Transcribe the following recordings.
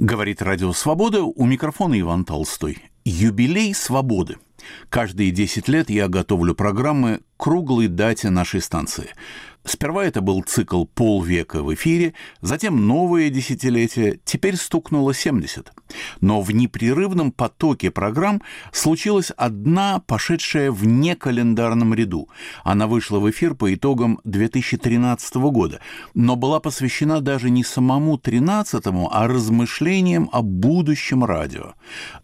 Говорит Радио Свобода, у микрофона Иван Толстой. Юбилей свободы. Каждые 10 лет я готовлю программы круглой дате нашей станции. Сперва это был цикл полвека в эфире, затем новое десятилетие, теперь стукнуло 70. Но в непрерывном потоке программ случилась одна, пошедшая в некалендарном ряду. Она вышла в эфир по итогам 2013 года, но была посвящена даже не самому 13-му, а размышлениям о будущем радио.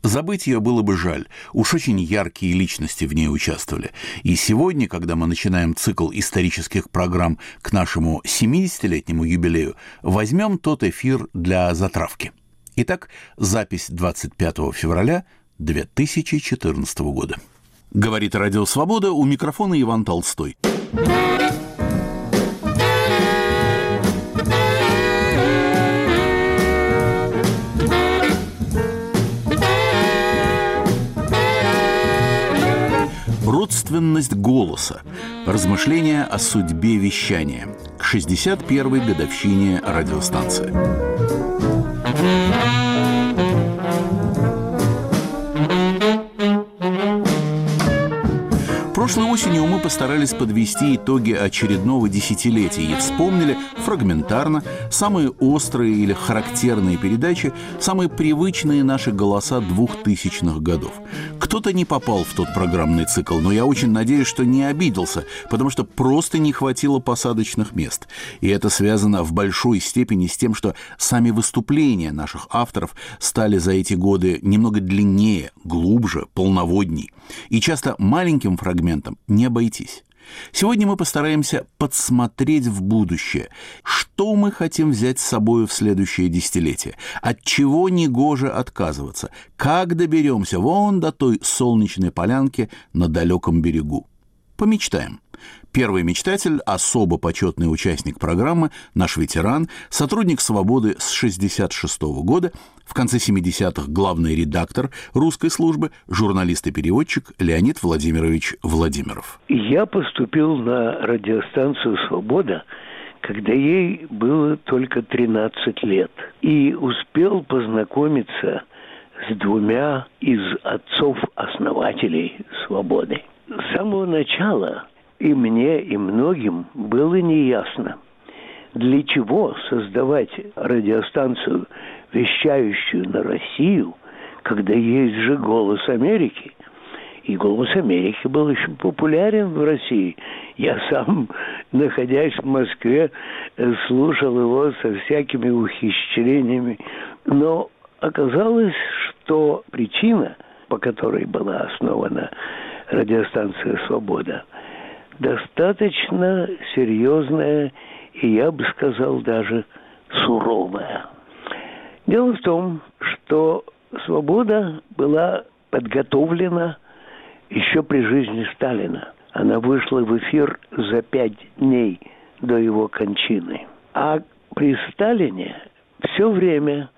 Забыть ее было бы жаль, уж очень яркие личности в ней участвовали. И сегодня, когда мы начинаем цикл исторических программ программ к нашему 70-летнему юбилею, возьмем тот эфир для затравки. Итак, запись 25 февраля 2014 года. Говорит Радио Свобода, у микрофона Иван Толстой. Родственность голоса. Размышления о судьбе вещания. К 61-й годовщине радиостанции. Прошлой осенью мы постарались подвести итоги очередного десятилетия и вспомнили фрагментарно самые острые или характерные передачи, самые привычные наши голоса двухтысячных годов. Кто-то не попал в тот программный цикл, но я очень надеюсь, что не обиделся, потому что просто не хватило посадочных мест. И это связано в большой степени с тем, что сами выступления наших авторов стали за эти годы немного длиннее, глубже, полноводней. И часто маленьким фрагментом не обойтись. Сегодня мы постараемся подсмотреть в будущее, что мы хотим взять с собой в следующее десятилетие, от чего негоже отказываться, как доберемся вон до той солнечной полянки на далеком берегу. Помечтаем. Первый мечтатель, особо почетный участник программы, наш ветеран, сотрудник «Свободы» с 1966 года, в конце 70-х главный редактор русской службы, журналист и переводчик Леонид Владимирович Владимиров. Я поступил на радиостанцию «Свобода», когда ей было только 13 лет, и успел познакомиться с двумя из отцов-основателей «Свободы». С самого начала и мне, и многим было неясно, для чего создавать радиостанцию, вещающую на Россию, когда есть же «Голос Америки». И «Голос Америки» был очень популярен в России. Я сам, находясь в Москве, слушал его со всякими ухищрениями. Но оказалось, что причина, по которой была основана радиостанция «Свобода», достаточно серьезная и, я бы сказал, даже суровая. Дело в том, что «Свобода» была подготовлена еще при жизни Сталина. Она вышла в эфир за пять дней до его кончины. А при Сталине все время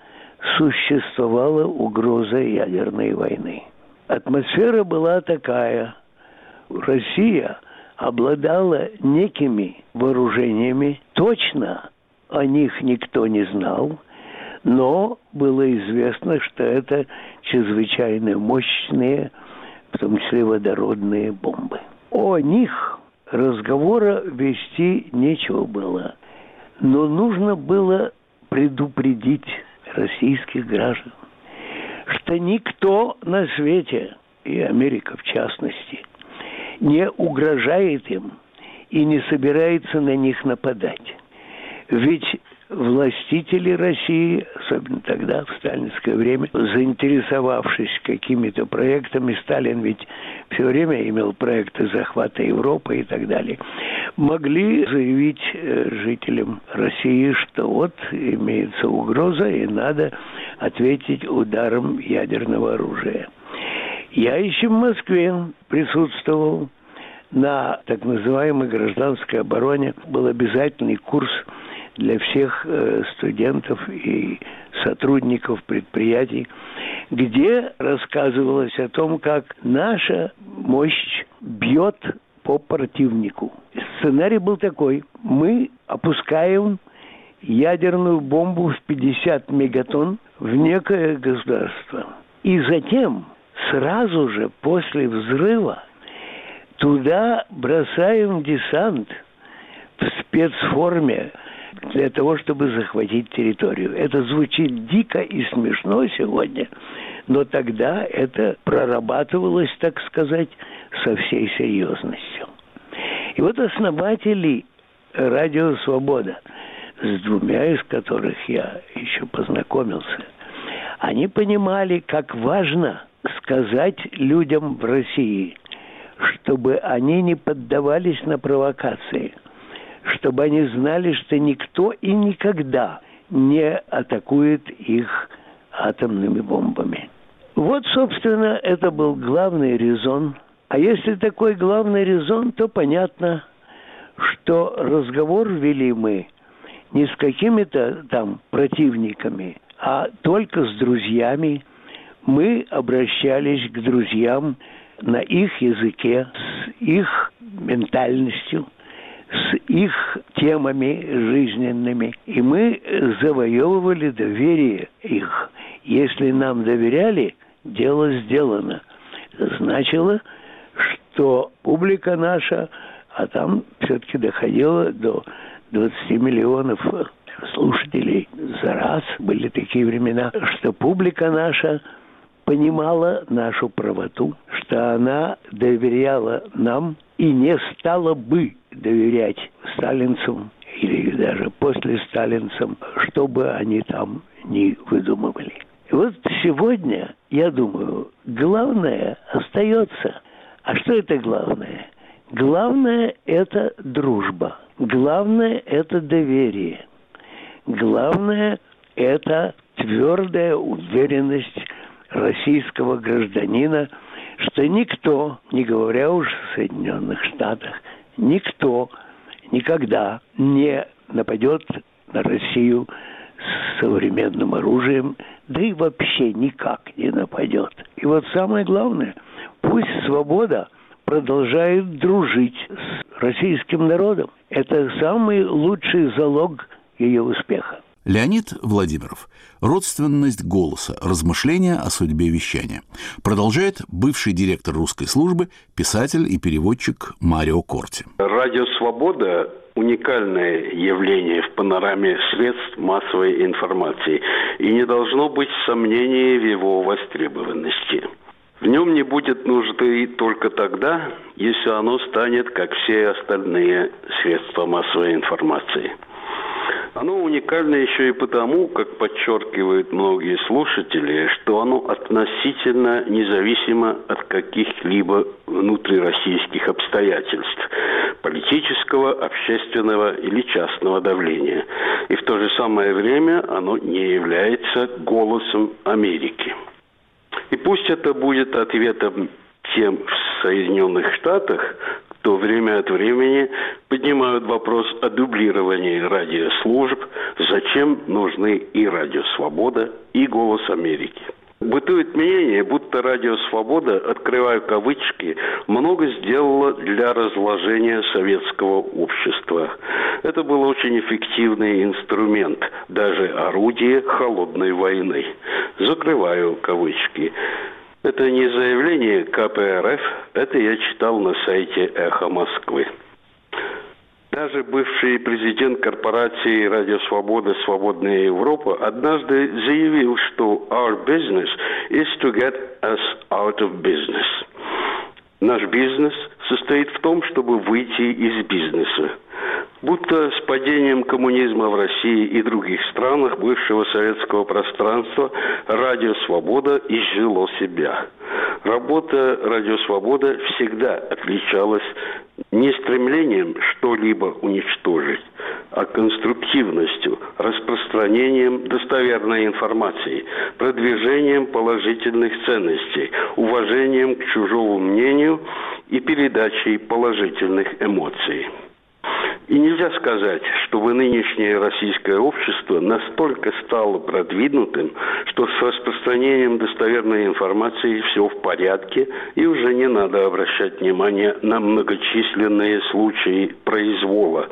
существовала угроза ядерной войны. Атмосфера была такая. Россия обладала некими вооружениями. Точно о них никто не знал, но было известно, что это чрезвычайно мощные, в том числе водородные бомбы. О них разговора вести нечего было, но нужно было предупредить российских граждан, что никто на свете, и Америка в частности, не угрожает им и не собирается на них нападать. Ведь властители России, особенно тогда, в сталинское время, заинтересовавшись какими-то проектами, Сталин ведь все время имел проекты захвата Европы и так далее, могли заявить э, жителям России, что вот имеется угроза и надо ответить ударом ядерного оружия. Я еще в Москве присутствовал на так называемой гражданской обороне. Был обязательный курс для всех э, студентов и сотрудников предприятий, где рассказывалось о том, как наша мощь бьет по противнику. Сценарий был такой. Мы опускаем ядерную бомбу в 50 мегатонн в некое государство. И затем, сразу же после взрыва, туда бросаем десант в спецформе для того, чтобы захватить территорию. Это звучит дико и смешно сегодня, но тогда это прорабатывалось, так сказать, со всей серьезностью. И вот основатели радио «Свобода», с двумя из которых я еще познакомился, они понимали, как важно сказать людям в России, чтобы они не поддавались на провокации, чтобы они знали, что никто и никогда не атакует их атомными бомбами. Вот, собственно, это был главный резон – а если такой главный резон, то понятно, что разговор вели мы не с какими-то там противниками, а только с друзьями. Мы обращались к друзьям на их языке, с их ментальностью, с их темами жизненными. И мы завоевывали доверие их. Если нам доверяли, дело сделано. Значило, что публика наша, а там все-таки доходило до 20 миллионов слушателей за раз. Были такие времена, что публика наша понимала нашу правоту, что она доверяла нам и не стала бы доверять сталинцам или даже после сталинцам, что бы они там не выдумывали. Вот сегодня, я думаю, главное остается а что это главное? Главное – это дружба. Главное – это доверие. Главное – это твердая уверенность российского гражданина, что никто, не говоря уж о Соединенных Штатах, никто никогда не нападет на Россию с современным оружием, да и вообще никак не нападет. И вот самое главное – Пусть свобода продолжает дружить с российским народом. Это самый лучший залог ее успеха. Леонид Владимиров. Родственность голоса. Размышления о судьбе вещания. Продолжает бывший директор русской службы, писатель и переводчик Марио Корти. Радио «Свобода» уникальное явление в панораме средств массовой информации, и не должно быть сомнений в его востребованности. В нем не будет нужды только тогда, если оно станет, как все остальные средства массовой информации. Оно уникально еще и потому, как подчеркивают многие слушатели, что оно относительно независимо от каких-либо внутрироссийских обстоятельств, политического, общественного или частного давления. И в то же самое время оно не является голосом Америки. И пусть это будет ответом тем в Соединенных Штатах, кто время от времени поднимают вопрос о дублировании радиослужб, зачем нужны и радио «Свобода», и «Голос Америки». Бытует мнение, будто радио «Свобода», открываю кавычки, много сделало для разложения советского общества. Это был очень эффективный инструмент, даже орудие холодной войны. Закрываю кавычки. Это не заявление КПРФ, это я читал на сайте «Эхо Москвы». Даже бывший президент корпорации «Радио Свобода. Свободная Европа» однажды заявил, что «Our business is to get us out of business». Наш бизнес состоит в том, чтобы выйти из бизнеса. Будто с падением коммунизма в России и других странах бывшего советского пространства радио «Свобода» изжило себя. Работа «Радио Свобода» всегда отличалась не стремлением что-либо уничтожить, а конструктивностью, распространением достоверной информации, продвижением положительных ценностей, уважением к чужому мнению и передачей положительных эмоций. И нельзя сказать, чтобы нынешнее российское общество настолько стало продвинутым, что с распространением достоверной информации все в порядке и уже не надо обращать внимание на многочисленные случаи произвола.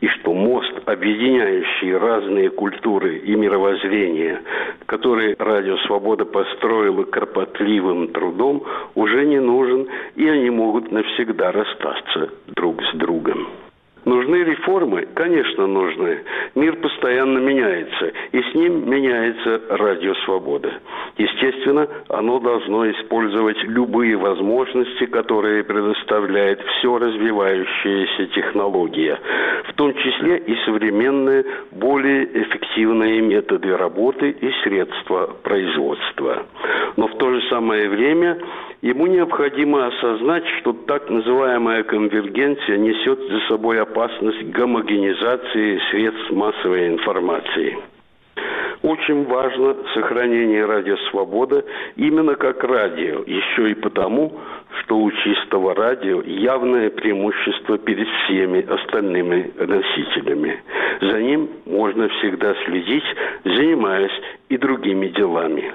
и что мост, объединяющий разные культуры и мировоззрения, который Радио Свобода построила кропотливым трудом, уже не нужен, и они могут навсегда расстаться друг с другом. Нужны реформы? Конечно, нужны. Мир постоянно меняется, и с ним меняется радио «Свобода». Естественно, оно должно использовать любые возможности, которые предоставляет все развивающаяся технология, в том числе и современные, более эффективные методы работы и средства производства. Но в то же самое время ему необходимо осознать, что так называемая конвергенция несет за собой опасность гомогенизации средств массовой информации. Очень важно сохранение радио «Свобода» именно как радио, еще и потому, что у чистого радио явное преимущество перед всеми остальными носителями. За ним можно всегда следить, занимаясь и другими делами.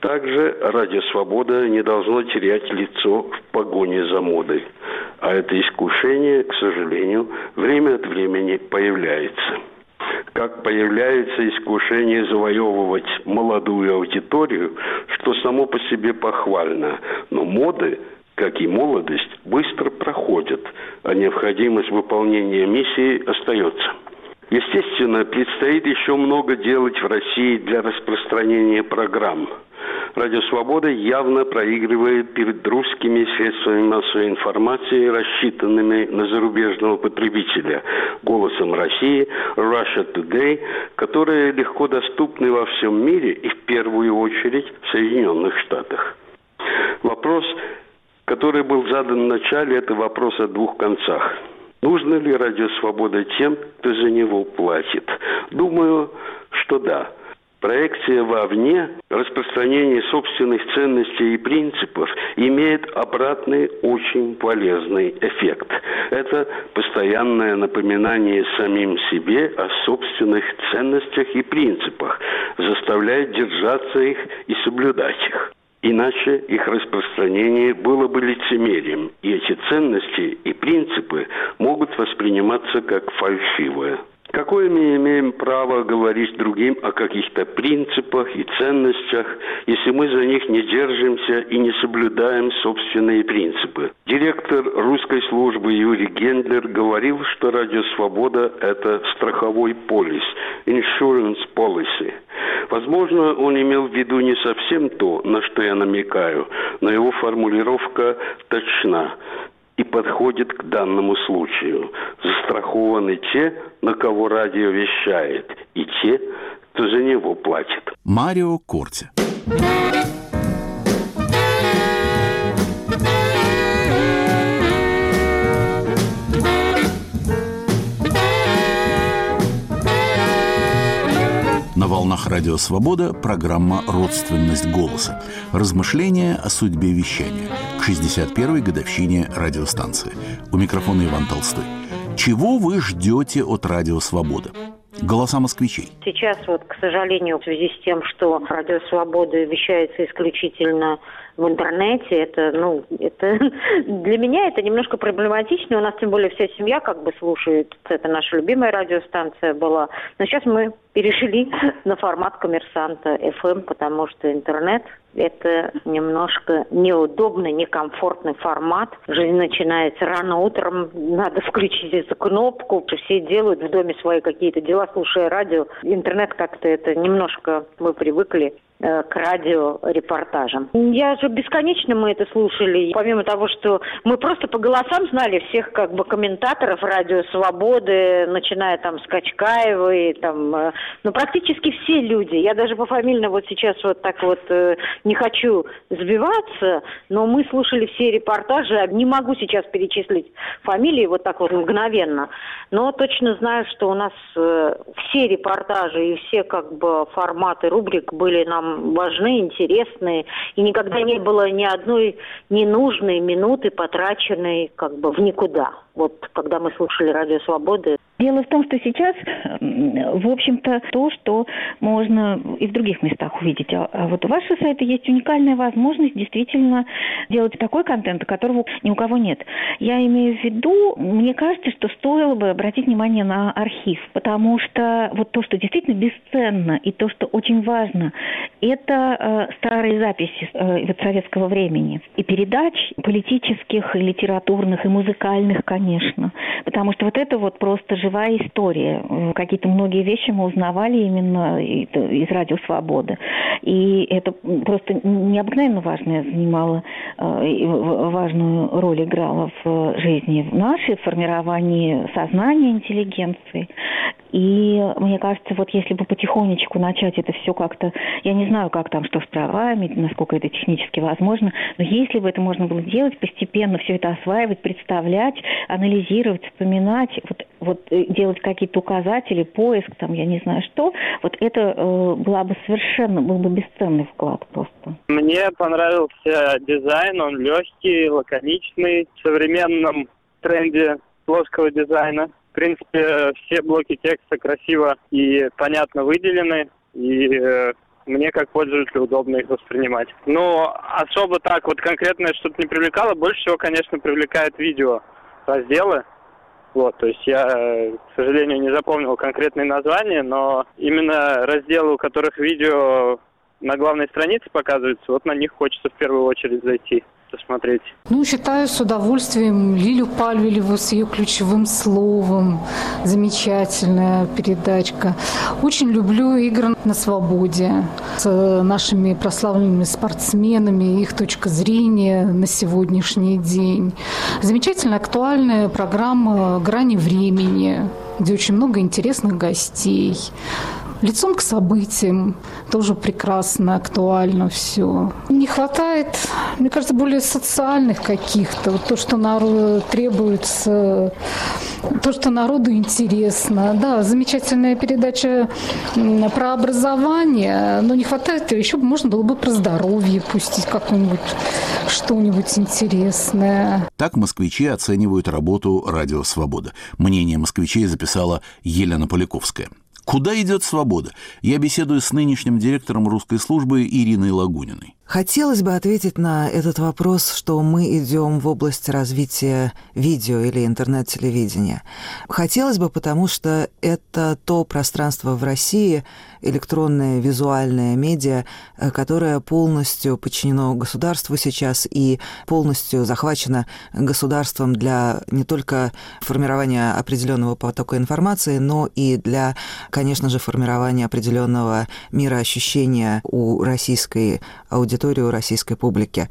Также радио «Свобода» не должно терять лицо в погоне за модой. А это искушение, к сожалению, время от времени появляется как появляется искушение завоевывать молодую аудиторию, что само по себе похвально. Но моды, как и молодость, быстро проходят, а необходимость выполнения миссии остается. Естественно, предстоит еще много делать в России для распространения программ – Радио Свобода явно проигрывает перед русскими средствами массовой информации, рассчитанными на зарубежного потребителя, голосом России, Russia Today, которые легко доступны во всем мире и в первую очередь в Соединенных Штатах. Вопрос, который был задан в начале, это вопрос о двух концах. Нужно ли радио «Свобода» тем, кто за него платит? Думаю, что да. Проекция вовне, распространение собственных ценностей и принципов имеет обратный очень полезный эффект. Это постоянное напоминание самим себе о собственных ценностях и принципах, заставляет держаться их и соблюдать их. Иначе их распространение было бы лицемерием, и эти ценности и принципы могут восприниматься как фальшивые. Какое мы имеем право говорить другим о каких-то принципах и ценностях, если мы за них не держимся и не соблюдаем собственные принципы? Директор русской службы Юрий Гендлер говорил, что Радио Свобода – это страховой полис, insurance policy. Возможно, он имел в виду не совсем то, на что я намекаю, но его формулировка точна и подходит к данному случаю. Застрахованы те, на кого радио вещает, и те, кто за него платит. Марио Корти. Волнах Радио Свобода программа «Родственность голоса». Размышления о судьбе вещания к 61-й годовщине радиостанции. У микрофона Иван Толстой. Чего вы ждете от Радио Свобода? Голоса москвичей. Сейчас вот, к сожалению, в связи с тем, что Радио Свобода вещается исключительно в интернете, это, ну, это для меня это немножко проблематично. У нас тем более вся семья как бы слушает. Это наша любимая радиостанция была. Но сейчас мы перешли на формат коммерсанта FM, потому что интернет это немножко неудобный, некомфортный формат. Жизнь начинается рано утром, надо включить эту кнопку. Все делают в доме свои какие-то дела, слушая радио. Интернет как-то это немножко мы привыкли к радиорепортажам. Я же бесконечно мы это слушали. Помимо того, что мы просто по голосам знали всех как бы комментаторов радио Свободы, начиная там с Качкаевой, там, э, ну практически все люди. Я даже по фамильно вот сейчас вот так вот э, не хочу сбиваться, но мы слушали все репортажи. Не могу сейчас перечислить фамилии вот так вот мгновенно, но точно знаю, что у нас все репортажи и все как бы форматы рубрик были нам важны, интересны, и никогда не было ни одной ненужной минуты, потраченной как бы в никуда. Вот когда мы слушали «Радио Свободы», Дело в том, что сейчас, в общем-то, то, что можно и в других местах увидеть. А, а вот у вашего сайта есть уникальная возможность действительно делать такой контент, которого ни у кого нет. Я имею в виду, мне кажется, что стоило бы обратить внимание на архив, потому что вот то, что действительно бесценно и то, что очень важно, это э, старые записи э, вот советского времени и передач политических, и литературных, и музыкальных, конечно. Потому что вот это вот просто живая история. Какие-то многие вещи мы узнавали именно из «Радио Свободы». И это просто необыкновенно важное занимало, э, важную роль играло в жизни нашей, в формировании сознания интеллигенции. И мне кажется, вот если бы потихонечку начать это все как-то, я не знаю, как там, что с правами, насколько это технически возможно, но если бы это можно было делать, постепенно все это осваивать, представлять, анализировать, вспоминать, вот, вот э, делать какие-то указатели, поиск, там, я не знаю что, вот это э, была бы совершенно, был бы бесценный вклад просто. Мне понравился дизайн, он легкий, лаконичный, в современном тренде плоского дизайна принципе, все блоки текста красиво и понятно выделены, и э, мне как пользователю удобно их воспринимать. Но особо так вот конкретное что-то не привлекало. Больше всего, конечно, привлекает видео разделы. Вот, то есть я, к сожалению, не запомнил конкретные названия, но именно разделы, у которых видео на главной странице показываются, вот на них хочется в первую очередь зайти посмотреть. Ну, считаю с удовольствием Лилю Пальвелеву с ее ключевым словом. Замечательная передачка. Очень люблю игры на свободе с нашими прославленными спортсменами, их точка зрения на сегодняшний день. Замечательная актуальная программа «Грани времени», где очень много интересных гостей лицом к событиям. Тоже прекрасно, актуально все. Не хватает, мне кажется, более социальных каких-то. Вот то, что народ требуется, то, что народу интересно. Да, замечательная передача про образование, но не хватает, еще можно было бы про здоровье пустить какое-нибудь что-нибудь интересное. Так москвичи оценивают работу «Радио Свобода». Мнение москвичей записала Елена Поляковская. Куда идет свобода? Я беседую с нынешним директором русской службы Ириной Лагуниной. Хотелось бы ответить на этот вопрос, что мы идем в область развития видео или интернет-телевидения. Хотелось бы, потому что это то пространство в России, электронное, визуальное медиа, э, которое полностью подчинено государству сейчас и полностью захвачено государством для не только формирования определенного потока информации, но и для, конечно же, формирования определенного мира ощущения у российской аудитории аудиторию российской публики.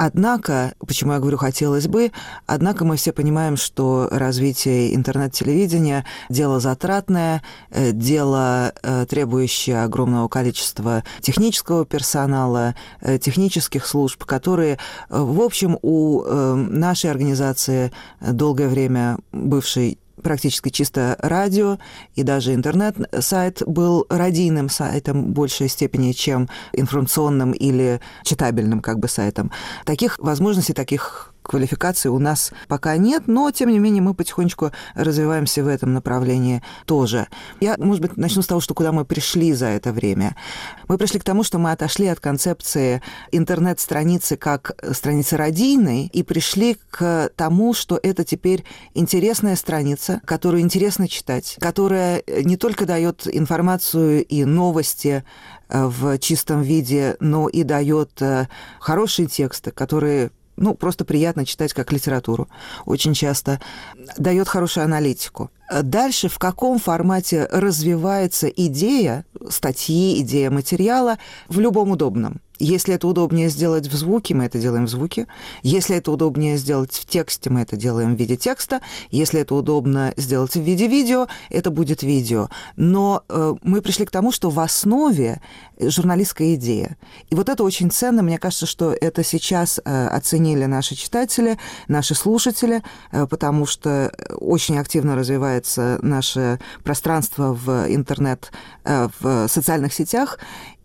Однако, почему я говорю «хотелось бы», однако мы все понимаем, что развитие интернет-телевидения – дело затратное, э, дело, э, требующее огромного количества технического персонала, э, технических служб, которые, в общем, у нашей организации долгое время бывшей практически чисто радио, и даже интернет-сайт был радийным сайтом в большей степени, чем информационным или читабельным как бы сайтом. Таких возможностей, таких квалификации у нас пока нет, но, тем не менее, мы потихонечку развиваемся в этом направлении тоже. Я, может быть, начну с того, что куда мы пришли за это время. Мы пришли к тому, что мы отошли от концепции интернет-страницы как страницы радийной и пришли к тому, что это теперь интересная страница, которую интересно читать, которая не только дает информацию и новости э, в чистом виде, но и дает э, хорошие тексты, которые ну, просто приятно читать как литературу. Очень часто дает хорошую аналитику. Дальше в каком формате развивается идея статьи, идея материала в любом удобном. Если это удобнее сделать в звуке, мы это делаем в звуке. Если это удобнее сделать в тексте, мы это делаем в виде текста. Если это удобно сделать в виде видео, это будет видео. Но э, мы пришли к тому, что в основе журналистская идея. И вот это очень ценно. Мне кажется, что это сейчас э, оценили наши читатели, наши слушатели, э, потому что очень активно развивается наше пространство в интернет, э, в социальных сетях.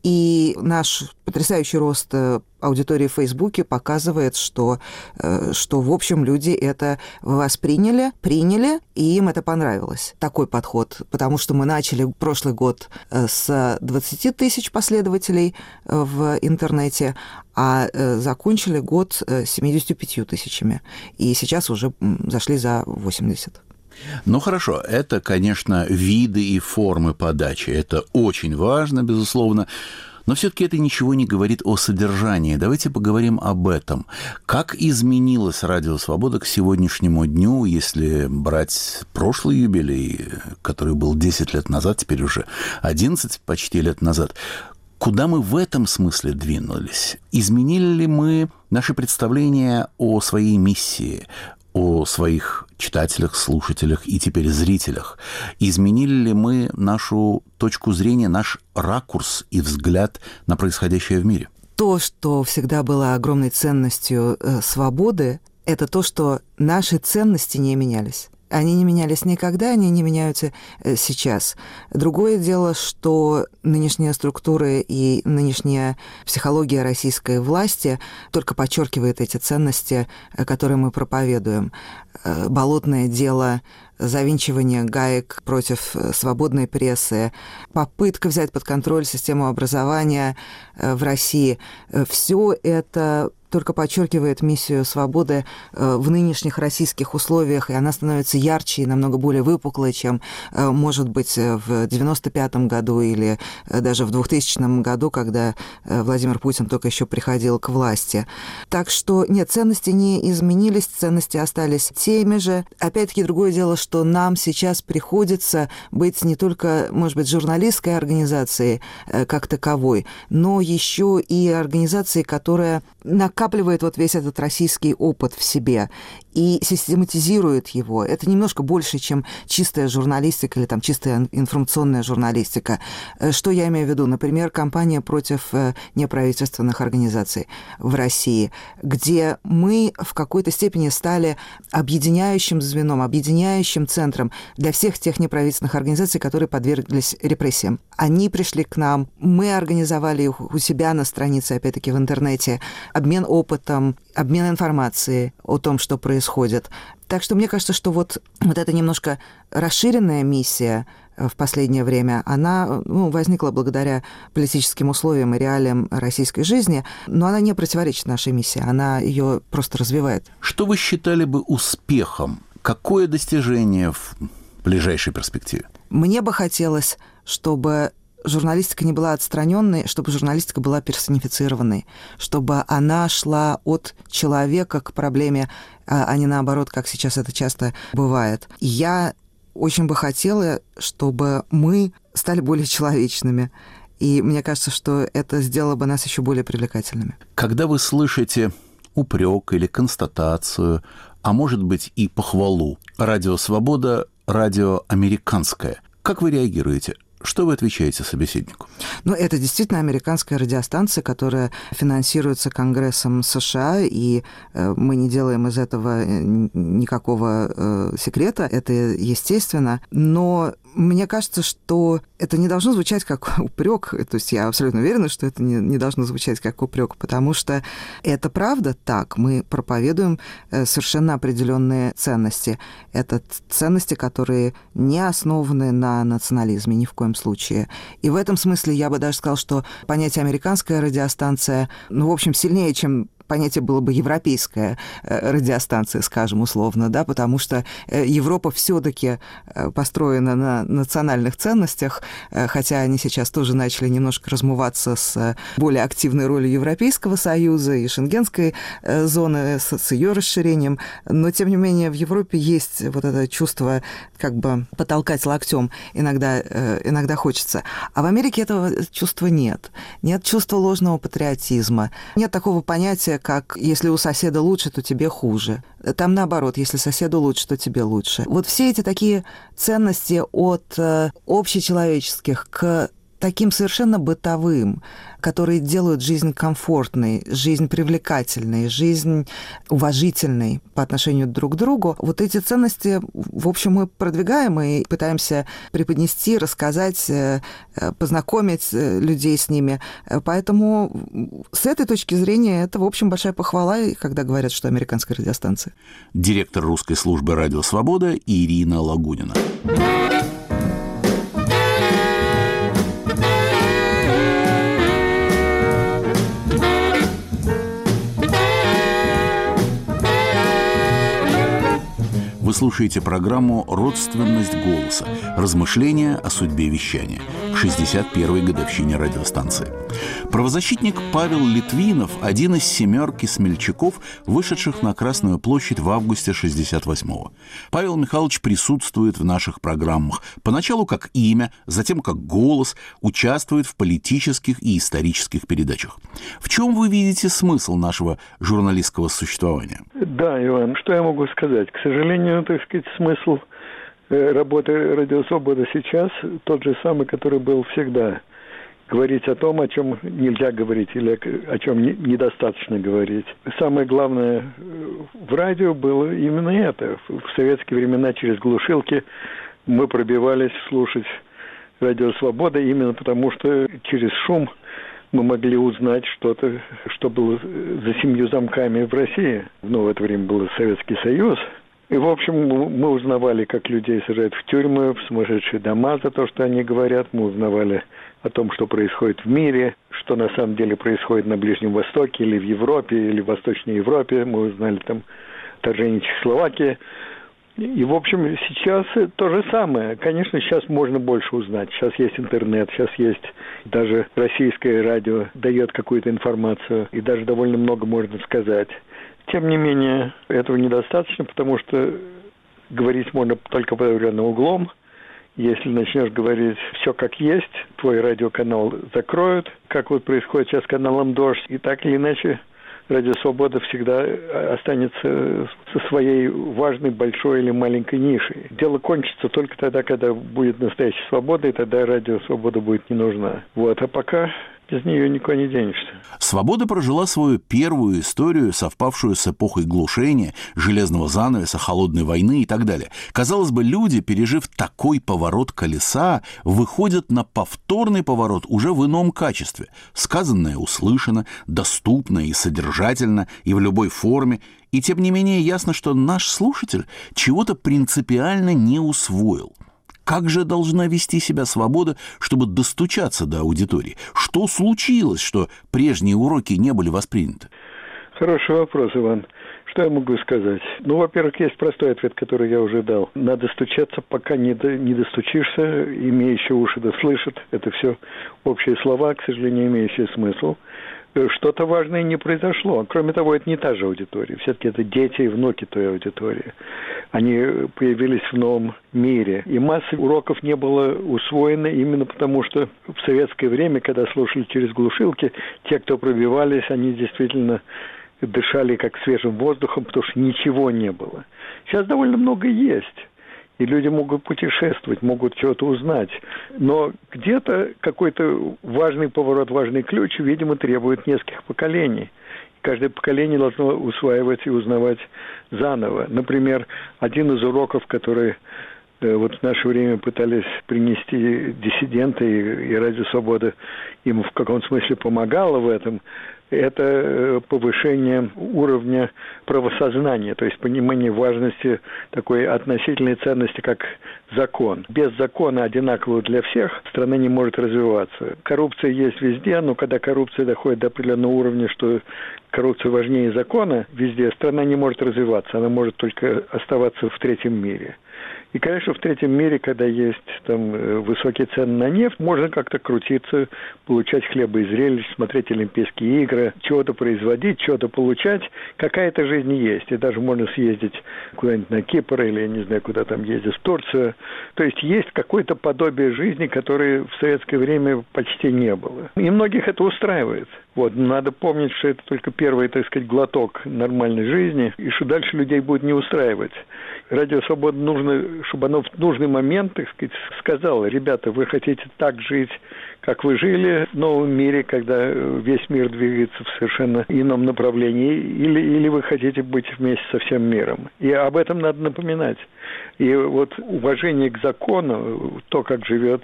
И наш потрясающий рост э, аудитории в Фейсбуке показывает, что, э, что, в общем, люди это восприняли, приняли, и им это понравилось. Такой подход, потому что мы начали прошлый год э, с 20 тысяч последователей в интернете, а закончили год 75 тысячами. И сейчас уже зашли за 80. Ну хорошо, это, конечно, виды и формы подачи. Это очень важно, безусловно. Но все-таки это ничего не говорит о содержании. Давайте поговорим об этом. Как изменилась Радио Свобода к сегодняшнему дню, если брать прошлый юбилей, который был 10 лет назад, теперь уже 11 почти лет назад. Куда мы в этом смысле двинулись? Изменили ли мы наши представления о своей миссии, о своих читателях, слушателях и теперь зрителях. Изменили ли мы нашу точку зрения, наш ракурс и взгляд на происходящее в мире? То, что всегда было огромной ценностью э, свободы, это то, что наши ценности не менялись. Они не менялись никогда, они не меняются э, сейчас. Другое дело, что нынешняя структура и нынешняя психология российской власти только подчеркивает эти ценности, э, которые мы проповедуем. Э, болотное дело завинчивание гаек против свободной прессы, попытка взять под контроль систему образования в России. Все это только подчеркивает миссию свободы э, в нынешних российских условиях, и она становится ярче и намного более выпуклой, чем э, может быть э, в 95 году или даже в 2000 году, когда Владимир Путин только еще приходил к власти. Так что нет, ценности не изменились, ценности остались теми же. Опять-таки другое дело, что нам сейчас приходится быть не только, может быть, журналистской организацией как таковой, но еще и организацией, которая накапливает накапливает вот весь этот российский опыт в себе и систематизирует его. Это немножко больше, чем чистая журналистика или там чистая информационная журналистика. Э, что я имею в виду? Например, кампания против э, неправительственных организаций в России, где мы в какой-то степени стали объединяющим звеном, объединяющим центром для всех тех неправительственных организаций, которые подверглись репрессиям. Они пришли к нам, мы организовали их у себя на странице, опять-таки, в интернете, обмен опытом, обмен информацией о том, что происходит. Так что мне кажется, что вот, вот эта немножко расширенная миссия э, в последнее время, она ну, возникла благодаря политическим условиям и реалиям российской жизни, но она не противоречит нашей миссии, она ее просто развивает. Что вы считали бы успехом? Какое достижение в ближайшей перспективе? Мне бы хотелось, чтобы журналистика не была отстраненной, чтобы журналистика была персонифицированной, чтобы она шла от человека к проблеме, а, а не наоборот, как сейчас это часто бывает. я очень бы хотела, чтобы мы стали более человечными. И мне кажется, что это сделало бы нас еще более привлекательными. Когда вы слышите упрек или констатацию, а может быть и похвалу, радио «Свобода» — радио американское, как вы реагируете? Что вы отвечаете собеседнику? Ну, это действительно американская радиостанция, которая финансируется Конгрессом США, и э, мы не делаем из этого э, никакого э, секрета, это естественно. Но мне кажется, что это не должно звучать как упрек. То есть я абсолютно уверена, что это не, не должно звучать как упрек, потому что это правда так. Мы проповедуем э, совершенно определенные ценности. Это ценности, которые не основаны на национализме ни в коем случае. И в этом смысле я бы даже сказал, что понятие американская радиостанция, ну, в общем, сильнее, чем понятие было бы европейская э, радиостанция, скажем условно, да, потому что э, Европа все-таки э, построена на национальных ценностях, хотя они сейчас тоже начали немножко размываться с более активной ролью Европейского Союза и Шенгенской зоны с, с ее расширением, но тем не менее в Европе есть вот это чувство как бы потолкать локтем иногда, иногда хочется. А в Америке этого чувства нет. Нет чувства ложного патриотизма, нет такого понятия понятие, как если у соседа лучше, то тебе хуже. Там наоборот, если соседу лучше, то тебе лучше. Вот все эти такие ценности от э, общечеловеческих к таким совершенно бытовым, которые делают жизнь комфортной, жизнь привлекательной, жизнь уважительной по отношению друг к другу. Вот эти ценности, в общем, мы продвигаем и пытаемся преподнести, рассказать, э, познакомить э, людей с ними. Поэтому с этой точки зрения это, в общем, большая похвала, когда говорят, что американская радиостанция. Директор русской службы «Радио Свобода» Ирина Лагунина. Вы слушаете программу «Родственность голоса. Размышления о судьбе вещания» к 61-й годовщине радиостанции. Правозащитник Павел Литвинов – один из семерки смельчаков, вышедших на Красную площадь в августе 68-го. Павел Михайлович присутствует в наших программах. Поначалу как имя, затем как голос, участвует в политических и исторических передачах. В чем вы видите смысл нашего журналистского существования? Да, Иван, что я могу сказать? К сожалению, так сказать, смысл э, работы «Радио Свобода» сейчас тот же самый, который был всегда. Говорить о том, о чем нельзя говорить или о чем недостаточно говорить. Самое главное э, в радио было именно это. В советские времена через глушилки мы пробивались слушать «Радио Свобода» именно потому, что через шум мы могли узнать что-то, что было за семью замками в России. Ну, в это время был Советский Союз – и, в общем, мы узнавали, как людей сажают в тюрьмы, в сумасшедшие дома за то, что они говорят. Мы узнавали о том, что происходит в мире, что на самом деле происходит на Ближнем Востоке или в Европе, или в Восточной Европе. Мы узнали там вторжение Чехословакии. И, в общем, сейчас то же самое. Конечно, сейчас можно больше узнать. Сейчас есть интернет, сейчас есть даже российское радио дает какую-то информацию, и даже довольно много можно сказать. Тем не менее, этого недостаточно, потому что говорить можно только под определенным углом. Если начнешь говорить все как есть, твой радиоканал закроют, как вот происходит сейчас с каналом «Дождь», и так или иначе Радио Свобода всегда останется со своей важной, большой или маленькой нишей. Дело кончится только тогда, когда будет настоящая свобода, и тогда Радио Свобода будет не нужна. Вот, а пока без нее никуда не денешься. Свобода прожила свою первую историю, совпавшую с эпохой глушения, железного занавеса, холодной войны и так далее. Казалось бы, люди, пережив такой поворот колеса, выходят на повторный поворот уже в ином качестве. Сказанное услышано, доступно и содержательно, и в любой форме, и тем не менее ясно, что наш слушатель чего-то принципиально не усвоил. Как же должна вести себя свобода, чтобы достучаться до аудитории? Что случилось, что прежние уроки не были восприняты? Хороший вопрос, Иван. Что я могу сказать? Ну, во-первых, есть простой ответ, который я уже дал. Надо стучаться, пока не, до, не достучишься, имеющие уши да слышат. Это все общие слова, к сожалению, имеющие смысл что-то важное не произошло. Кроме того, это не та же аудитория. Все-таки это дети и внуки той аудитории. Они появились в новом мире. И массы уроков не было усвоено именно потому, что в советское время, когда слушали через глушилки, те, кто пробивались, они действительно дышали как свежим воздухом, потому что ничего не было. Сейчас довольно много есть и люди могут путешествовать, могут что-то узнать. Но где-то какой-то важный поворот, важный ключ, видимо, требует нескольких поколений. Каждое поколение должно усваивать и узнавать заново. Например, один из уроков, который э, вот в наше время пытались принести диссиденты, и, и Радио Свобода им в каком-то смысле помогала в этом, это э, повышение уровня правосознания, то есть понимание важности такой относительной ценности, как закон. Без закона одинакового для всех страна не может развиваться. Коррупция есть везде, но когда коррупция доходит до определенного уровня, что коррупция важнее закона, везде страна не может развиваться, она может только оставаться в третьем мире. И, конечно, в третьем мире, когда есть там э, высокие цены на нефть, можно как-то крутиться, получать хлеба и зрелищ, смотреть Олимпийские игры, чего-то производить, чего-то получать. Какая-то жизнь есть. И даже можно съездить куда-нибудь на Кипр или, я не знаю, куда там ездить, в Турцию. То есть есть какое-то подобие жизни, которое в советское время почти не было. И многих это устраивает. Вот, надо помнить, что это только первый, так сказать, глоток нормальной жизни, и что дальше людей будет не устраивать. Радио Свобода нужно чтобы оно в нужный момент, так сказать, сказало, ребята, вы хотите так жить, как вы жили в новом мире, когда весь мир двигается в совершенно ином направлении, или, или вы хотите быть вместе со всем миром. И об этом надо напоминать. И вот уважение к закону, то, как живет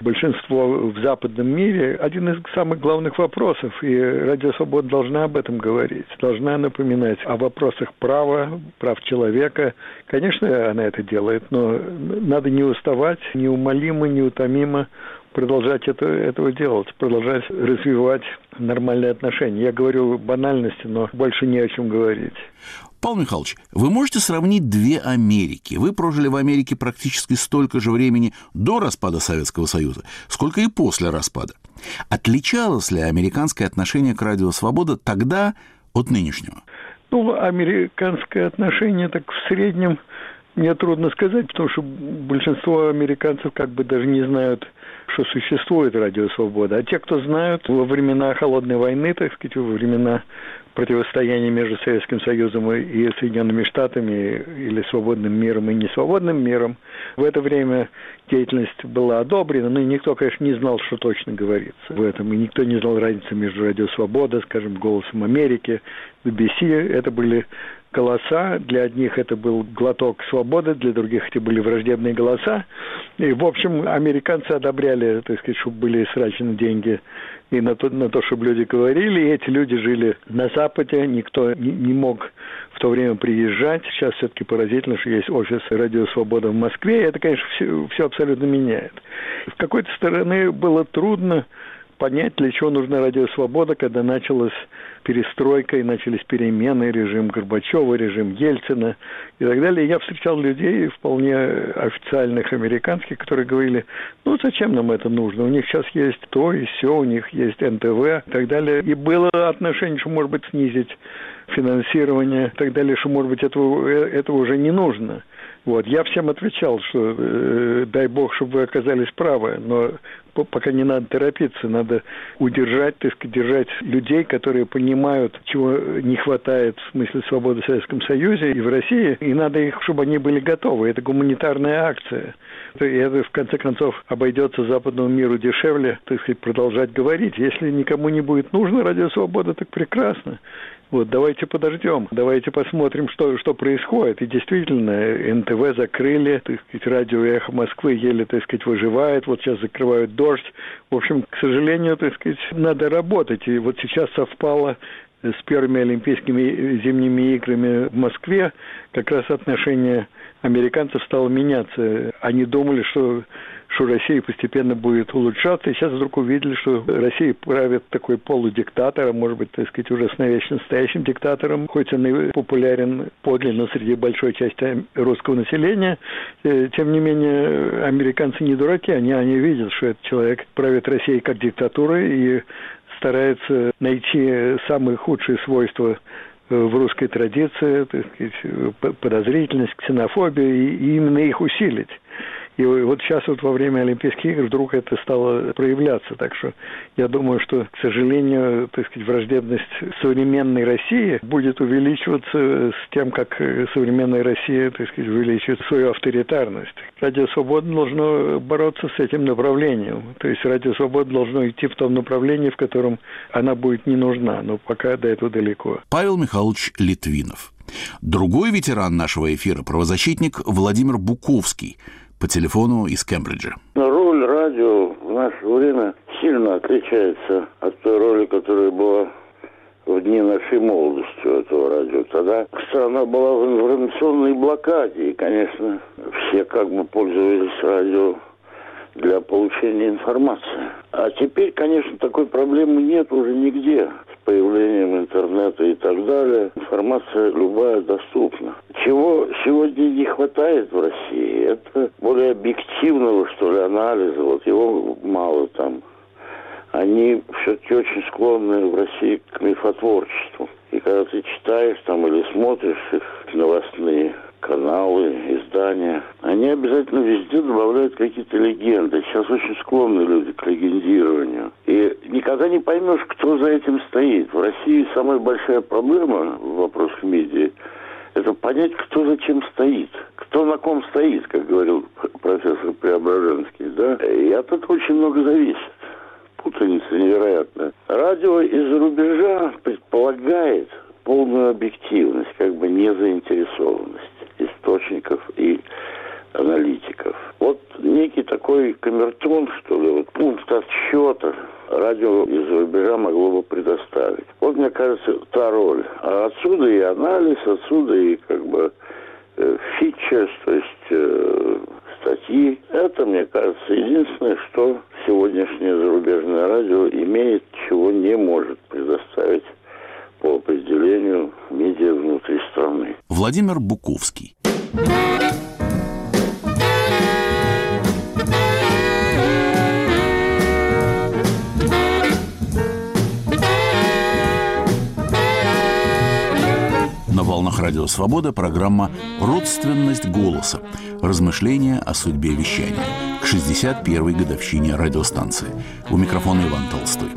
большинство в западном мире, один из самых главных вопросов. И Радио Свобода должна об этом говорить, должна напоминать о вопросах права, прав человека. Конечно, она это делает, но надо не уставать, неумолимо, неутомимо продолжать это, этого делать, продолжать развивать нормальные отношения. Я говорю банальности, но больше не о чем говорить. Павел Михайлович, вы можете сравнить две Америки? Вы прожили в Америке практически столько же времени до распада Советского Союза, сколько и после распада. Отличалось ли американское отношение к радио «Свобода» тогда от нынешнего? Ну, американское отношение так в среднем мне трудно сказать, потому что большинство американцев как бы даже не знают, что существует радио «Свобода». А те, кто знают, во времена Холодной войны, так сказать, во времена противостояние между Советским Союзом и Соединенными Штатами или свободным миром и несвободным миром. В это время деятельность была одобрена, но никто, конечно, не знал, что точно говорится в этом. И никто не знал разницы между Радио Свобода, скажем, Голосом Америки, BBC. Это были голоса. Для одних это был глоток свободы, для других это были враждебные голоса. И, в общем, американцы одобряли, так сказать, чтобы были срачены деньги и на то, на то, чтобы люди говорили. И эти люди жили на Западе, никто не, мог в то время приезжать. Сейчас все-таки поразительно, что есть офис «Радио Свобода» в Москве. И это, конечно, все, все абсолютно меняет. С какой-то стороны было трудно понять, для чего нужна радио «Свобода», когда началась перестройка и начались перемены, режим Горбачева, режим Ельцина и так далее. Я встречал людей вполне официальных американских, которые говорили, ну зачем нам это нужно? У них сейчас есть то и все, у них есть НТВ и так далее. И было отношение, что, может быть, снизить финансирование и так далее, что, может быть, этого, этого уже не нужно. Вот. Я всем отвечал, что э, дай бог, чтобы вы оказались правы, но пока не надо торопиться, надо удержать, так сказать, держать людей, которые понимают, чего не хватает в смысле свободы в Советском Союзе и в России, и надо их, чтобы они были готовы. Это гуманитарная акция. И это, в конце концов, обойдется западному миру дешевле, так сказать, продолжать говорить. Если никому не будет нужно радио «Свобода», так прекрасно. Вот, давайте подождем, давайте посмотрим, что, что происходит. И действительно, НТВ закрыли, так сказать, радио «Эхо Москвы» еле, так сказать, выживает. Вот сейчас закрывают «Дождь». В общем, к сожалению, так сказать, надо работать. И вот сейчас совпало с первыми Олимпийскими зимними играми в Москве как раз отношение американцев стало меняться. Они думали, что, что Россия постепенно будет улучшаться, и сейчас вдруг увидели, что Россия правит такой полудиктатор, а может быть, так сказать, уже с настоящим диктатором, хоть он и популярен подлинно среди большой части русского населения, э, тем не менее, американцы не дураки, они, они видят, что этот человек правит Россией как диктатурой и старается найти самые худшие свойства Э, в русской традиции, так сказать, подозрительность, ксенофобию, и именно их усилить. И вот сейчас вот во время Олимпийских игр вдруг это стало проявляться. Так что я думаю, что, к сожалению, так сказать, враждебность современной России будет увеличиваться с тем, как современная Россия, так сказать, увеличивает свою авторитарность. Радио Свобода должно бороться с этим направлением. То есть Радио Свобода должно идти в том направлении, в котором она будет не нужна. Но пока до этого далеко. Павел Михайлович Литвинов. Другой ветеран нашего эфира, правозащитник Владимир Буковский – по телефону из Кембриджа. Роль радио в наше время сильно отличается от той роли, которая была в дни нашей молодости у этого радио. Тогда страна была в информационной блокаде, и, конечно, все как бы пользовались радио для получения информации. А теперь, конечно, такой проблемы нет уже нигде. Появлением интернета и так далее информация любая доступна. Чего сегодня не хватает в России, это более объективного, что ли, анализа. Вот его мало там. Они все-таки очень склонны в России к мифотворчеству. И когда ты читаешь там или смотришь их новостные каналы, издания, они обязательно везде добавляют какие-то легенды. Сейчас очень склонны люди к легендированию. И никогда не поймешь, кто за этим стоит. В России самая большая проблема в вопросах медиа это понять, кто за чем стоит. Кто на ком стоит, как говорил профессор Преображенский. Да? И от этого очень много зависит. Путаница невероятная. Радио из-за рубежа предполагает полную объективность, как бы незаинтересованность источников и аналитиков. Вот некий такой камертон, что ли, вот пункт отсчета радио из рубежа могло бы предоставить. Вот, мне кажется, та роль. А отсюда и анализ, отсюда и как бы э, фичерс, то есть э, статьи. Это, мне кажется, единственное, что сегодняшнее зарубежное радио имеет, чего не может предоставить по определению медиа внутри страны. Владимир Буковский. На волнах Радио Свобода программа «Родственность голоса. Размышления о судьбе вещания» к 61-й годовщине радиостанции. У микрофона Иван Толстой.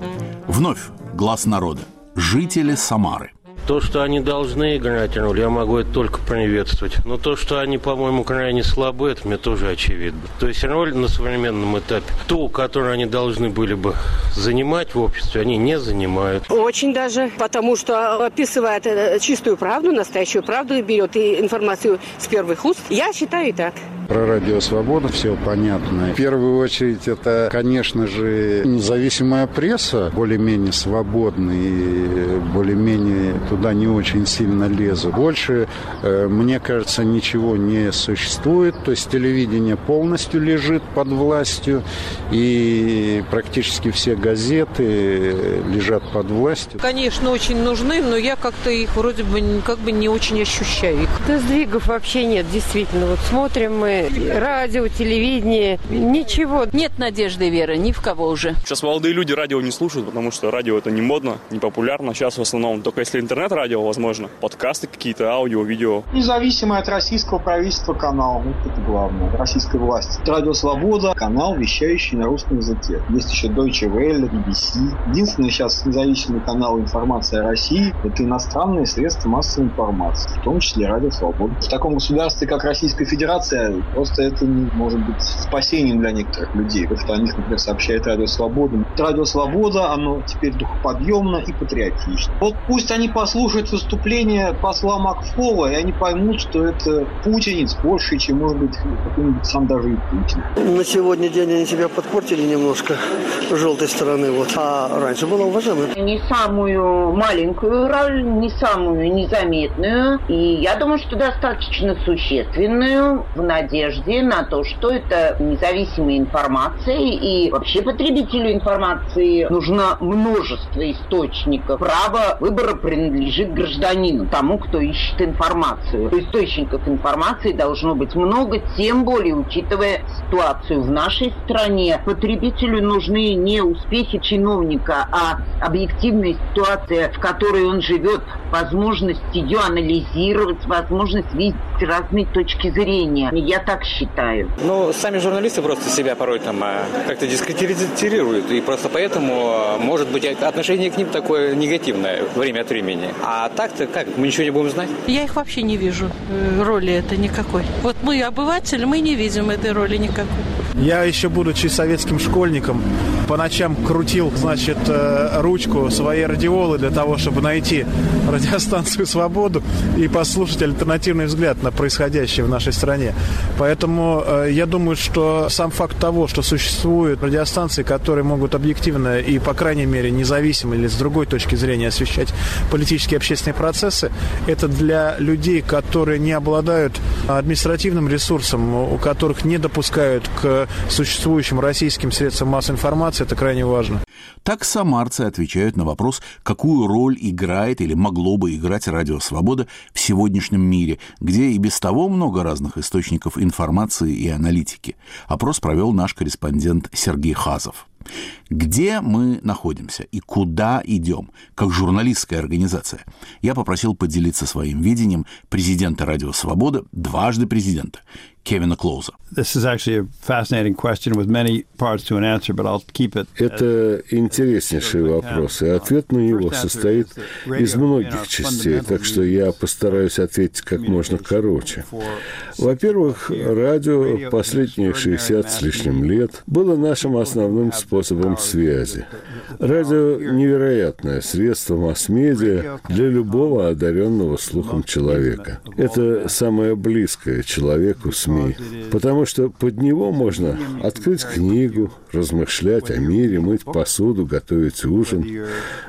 Вновь глаз народа. Жители Самары. То, что они должны играть роль, я могу это только приветствовать. Но то, что они, по-моему, крайне слабы, это мне тоже очевидно. То есть роль на современном этапе, ту, которую они должны были бы занимать в обществе, они не занимают. Очень даже, потому что описывает э, чистую правду, настоящую правду и берет и информацию с первых уст. Я считаю так. Про радио «Свобода» все понятно. В первую очередь, это, конечно же, независимая пресса, более-менее свободная и более-менее туда не очень сильно лезут. Больше, э, мне кажется, ничего не существует. То есть телевидение полностью лежит под властью, и практически все газеты лежат под властью. Конечно, очень нужны, но я как-то их вроде бы как бы не очень ощущаю. Да сдвигов вообще нет, действительно. Вот смотрим мы радио, телевидение, ничего. Нет надежды веры ни в кого уже. Сейчас молодые люди радио не слушают, потому что радио это не модно, не популярно. Сейчас в основном только если интернет-радио, возможно, подкасты какие-то, аудио, видео. Независимый от российского правительства канал, вот это главное, российской власти. Радио Свобода, канал, вещающий на русском языке. Есть еще Deutsche Welle, BBC. Единственный сейчас независимый канал информации о России – это иностранные средства массовой информации, в том числе Радио Свобода. В таком государстве, как Российская Федерация, Просто это не может быть спасением для некоторых людей. Потому что о них, например, сообщает Радио Свобода. Радио Свобода, оно теперь духоподъемно и патриотично. Вот пусть они послушают выступление посла Макфова, и они поймут, что это путинец больше, чем, может быть, какой-нибудь сам даже и Путин. На сегодня день они себя подпортили немножко желтой стороны. Вот. А раньше было уважаемо. Не самую маленькую роль, не самую незаметную. И я думаю, что достаточно существенную в надежде надежде на то, что это независимая информация и вообще потребителю информации нужно множество источников. Право выбора принадлежит гражданину, тому, кто ищет информацию. Источников информации должно быть много, тем более учитывая ситуацию в нашей стране. Потребителю нужны не успехи чиновника, а объективная ситуация, в которой он живет, возможность ее анализировать, возможность видеть разные точки зрения. Я так считаю. Ну, сами журналисты просто себя порой там а, как-то дискредитируют, и просто поэтому, а, может быть, отношение к ним такое негативное время от времени. А так-то как, мы ничего не будем знать? Я их вообще не вижу, э, роли это никакой. Вот мы, обыватели, мы не видим этой роли никакой. Я еще, будучи советским школьником, по ночам крутил, значит, э, ручку своей радиолы для того, чтобы найти радиостанцию «Свободу» и послушать альтернативный взгляд на происходящее в нашей стране. Поэтому э, я думаю, что сам факт того, что существуют радиостанции, которые могут объективно и, по крайней мере, независимо или с другой точки зрения освещать политические и общественные процессы, это для людей, которые не обладают административным ресурсом, у которых не допускают к существующим российским средствам массовой информации, это крайне важно. Так самарцы отвечают на вопрос, какую роль играет или могло бы играть Радио Свобода в сегодняшнем мире, где и без того много разных источников информации и аналитики. Опрос провел наш корреспондент Сергей Хазов. Где мы находимся и куда идем, как журналистская организация? Я попросил поделиться своим видением президента «Радио Свобода», дважды президента, Кевина Клоуза. Это интереснейший вопрос, и ответ на него состоит из многих частей, так что я постараюсь ответить как можно короче. Во-первых, радио последние 60 с лишним лет было нашим основным способом связи. Радио – невероятное средство масс-медиа для любого одаренного слухом человека. Это самое близкое человеку СМИ, потому что под него можно открыть книгу, размышлять о мире, мыть посуду, готовить ужин,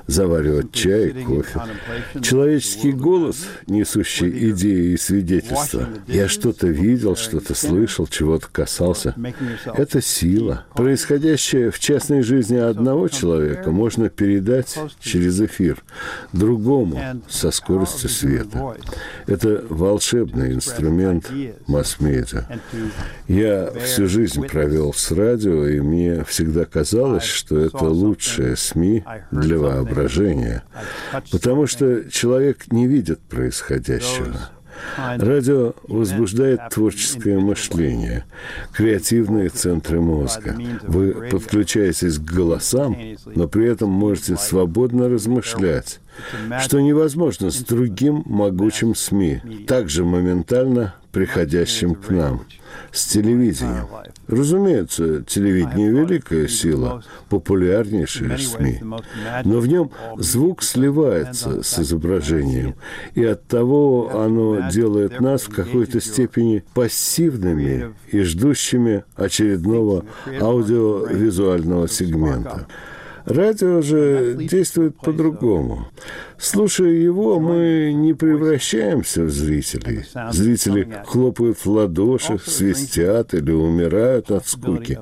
заваривать чай, кофе. Человеческий голос, несущий идеи и свидетельства. Я что-то видел, что-то слышал, чего-то касался. Это сила. Происходящее в частной жизни одного человека можно передать через эфир другому со скоростью света. Это волшебный инструмент масс-медиа. Я всю жизнь провел с радио, и мне всегда казалось, что это лучшее СМИ для воображения, потому что человек не видит происходящего. Радио возбуждает творческое мышление, креативные центры мозга. Вы подключаетесь к голосам, но при этом можете свободно размышлять, что невозможно с другим могучим СМИ, также моментально приходящим к нам с телевидением. Разумеется, телевидение – великая сила, популярнейшая СМИ. Но в нем звук сливается с изображением, и от того оно делает нас в какой-то степени пассивными и ждущими очередного аудиовизуального сегмента. Радио же действует по-другому. Слушая его, мы не превращаемся в зрителей. Зрители хлопают в ладоши, свистят или умирают от скуки.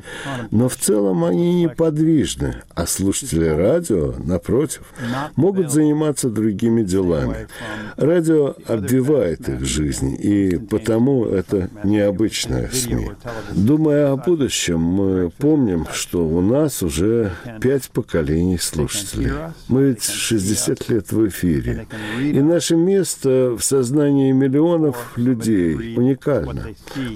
Но в целом они неподвижны, а слушатели радио, напротив, могут заниматься другими делами. Радио обвивает их жизнь, и потому это необычное СМИ. Думая о будущем, мы помним, что у нас уже пять поколений слушателей. Мы ведь 60 лет эфире. И наше место в сознании миллионов людей уникально.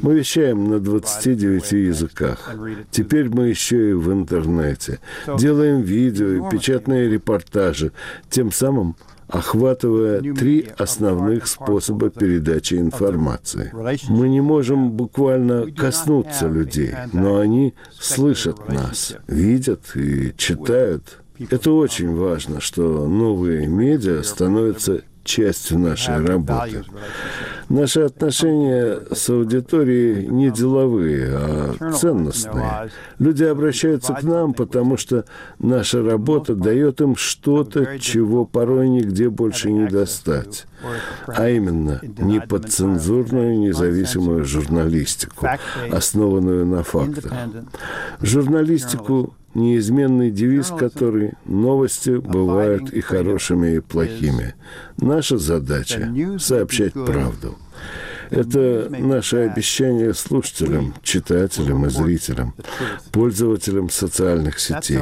Мы вещаем на 29 языках. Теперь мы еще и в интернете. Делаем видео и печатные репортажи. Тем самым охватывая три основных способа передачи информации. Мы не можем буквально коснуться людей, но они слышат нас, видят и читают. Это очень важно, что новые медиа становятся частью нашей работы. Наши отношения с аудиторией не деловые, а ценностные. Люди обращаются к нам, потому что наша работа дает им что-то, чего порой нигде больше не достать. А именно, неподцензурную независимую журналистику, основанную на фактах. Журналистику, неизменный девиз которой новости бывают и хорошими, и плохими. Наша задача – сообщать правду. Это наше обещание слушателям, читателям и зрителям, пользователям социальных сетей.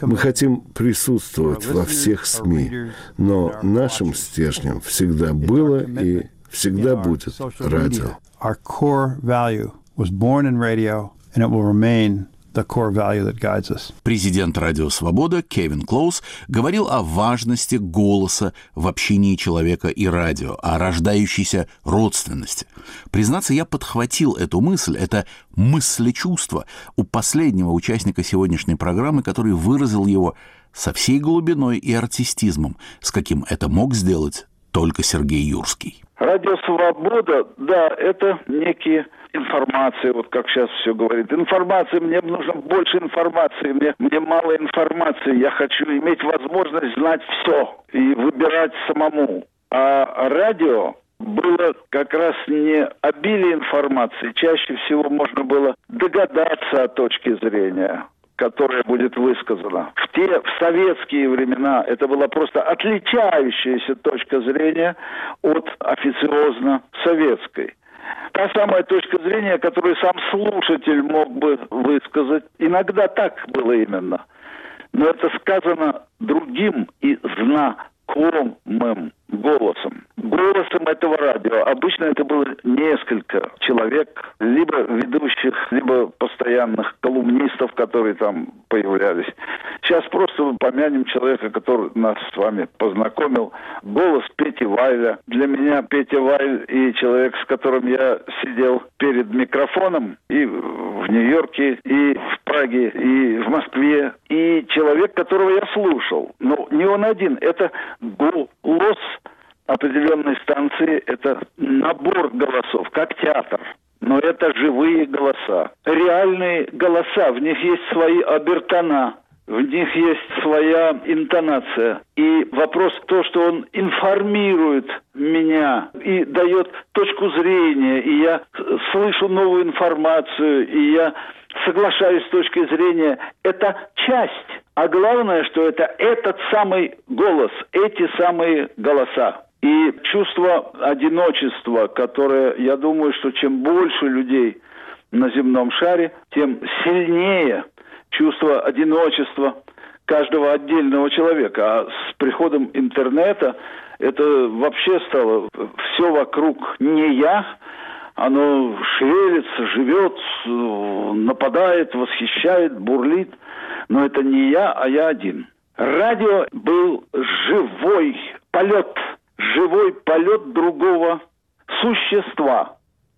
Мы хотим присутствовать во всех СМИ, но нашим стержнем всегда было и всегда будет радио. The core value that guides us. Президент Радио Свобода Кевин Клоус говорил о важности голоса в общении человека и радио, о рождающейся родственности. Признаться, я подхватил эту мысль, это мыслечувство у последнего участника сегодняшней программы, который выразил его со всей глубиной и артистизмом, с каким это мог сделать только Сергей Юрский. Радио «Свобода», да, это некие информации, вот как сейчас все говорит. Информации, мне нужно больше информации, мне, мне мало информации. Я хочу иметь возможность знать все и выбирать самому. А радио было как раз не обилие информации. Чаще всего можно было догадаться о точке зрения которая будет высказана. В те, в советские времена это была просто отличающаяся точка зрения от официозно советской та самая точка зрения, которую сам слушатель мог бы высказать. Иногда так было именно. Но это сказано другим и знакомым голосом. Голосом этого радио. Обычно это было несколько человек, либо ведущих, либо постоянных колумнистов, которые там появлялись. Сейчас просто помянем человека, который нас с вами познакомил. Голос Пети Вайля. Для меня Петя Вайль и человек, с которым я сидел перед микрофоном и в Нью-Йорке, и в Праге, и в Москве, и человек, которого я слушал. Но не он один, это голос определенной станции, это набор голосов, как театр. Но это живые голоса, реальные голоса, в них есть свои обертона, в них есть своя интонация. И вопрос то, что он информирует меня и дает точку зрения, и я слышу новую информацию, и я соглашаюсь с точки зрения, это часть. А главное, что это этот самый голос, эти самые голоса. И чувство одиночества, которое, я думаю, что чем больше людей на земном шаре, тем сильнее чувство одиночества каждого отдельного человека. А с приходом интернета это вообще стало все вокруг не я, оно шевелится, живет, нападает, восхищает, бурлит. Но это не я, а я один. Радио был живой полет, живой полет другого существа,